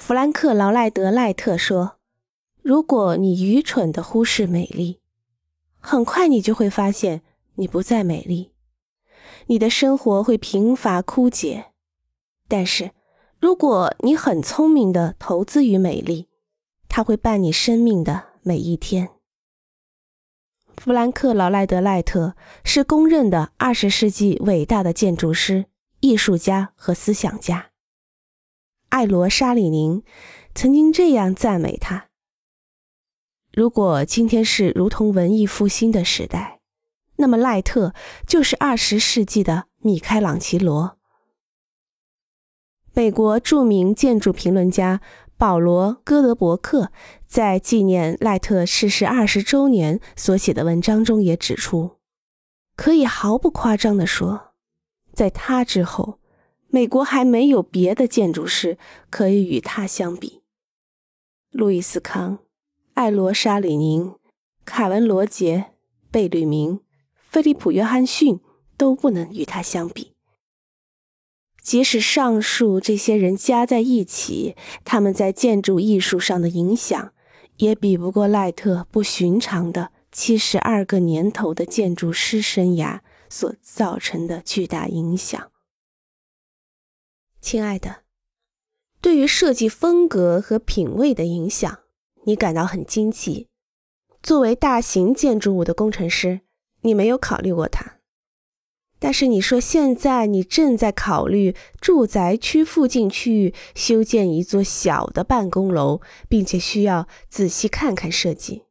弗兰克·劳赖德·赖特说：“如果你愚蠢地忽视美丽，很快你就会发现你不再美丽，你的生活会贫乏枯竭。但是，如果你很聪明地投资于美丽，它会伴你生命的每一天。”弗兰克·劳赖德·赖特是公认的二十世纪伟大的建筑师、艺术家和思想家。艾罗·沙里宁曾经这样赞美他：“如果今天是如同文艺复兴的时代，那么赖特就是二十世纪的米开朗琪罗。”美国著名建筑评论家。保罗·戈德伯克在纪念赖特逝世二十周年所写的文章中也指出，可以毫不夸张地说，在他之后，美国还没有别的建筑师可以与他相比。路易斯·康、艾罗·沙里宁、凯文·罗杰、贝吕明、菲利普·约翰逊都不能与他相比。即使上述这些人加在一起，他们在建筑艺术上的影响，也比不过赖特不寻常的七十二个年头的建筑师生涯所造成的巨大影响。亲爱的，对于设计风格和品味的影响，你感到很惊奇。作为大型建筑物的工程师，你没有考虑过它。但是你说现在你正在考虑住宅区附近区域修建一座小的办公楼，并且需要仔细看看设计。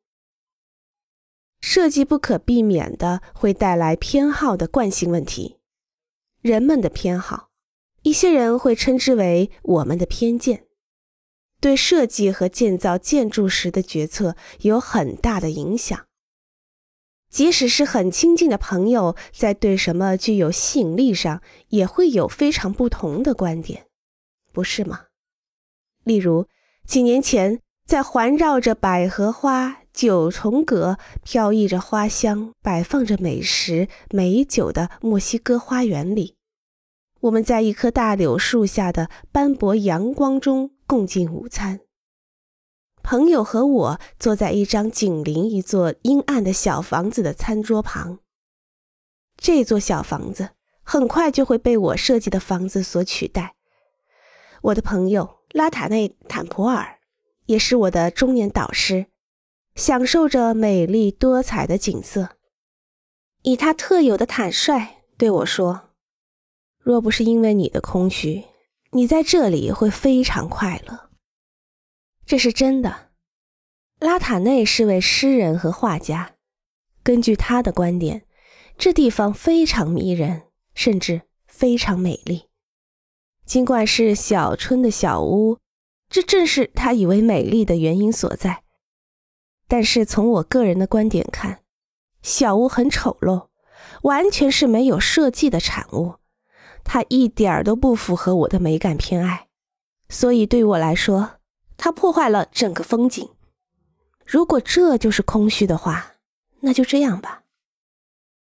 设计不可避免的会带来偏好的惯性问题，人们的偏好，一些人会称之为我们的偏见，对设计和建造建筑时的决策有很大的影响。即使是很亲近的朋友，在对什么具有吸引力上，也会有非常不同的观点，不是吗？例如，几年前，在环绕着百合花、九重阁、飘逸着花香、摆放着美食美酒的墨西哥花园里，我们在一棵大柳树下的斑驳阳光中共进午餐。朋友和我坐在一张紧邻一座阴暗的小房子的餐桌旁。这座小房子很快就会被我设计的房子所取代。我的朋友拉塔内·坦普尔也是我的中年导师，享受着美丽多彩的景色，以他特有的坦率对我说：“若不是因为你的空虚，你在这里会非常快乐。”这是真的。拉塔内是位诗人和画家。根据他的观点，这地方非常迷人，甚至非常美丽。尽管是小春的小屋，这正是他以为美丽的原因所在。但是从我个人的观点看，小屋很丑陋，完全是没有设计的产物。它一点儿都不符合我的美感偏爱，所以对我来说。它破坏了整个风景。如果这就是空虚的话，那就这样吧。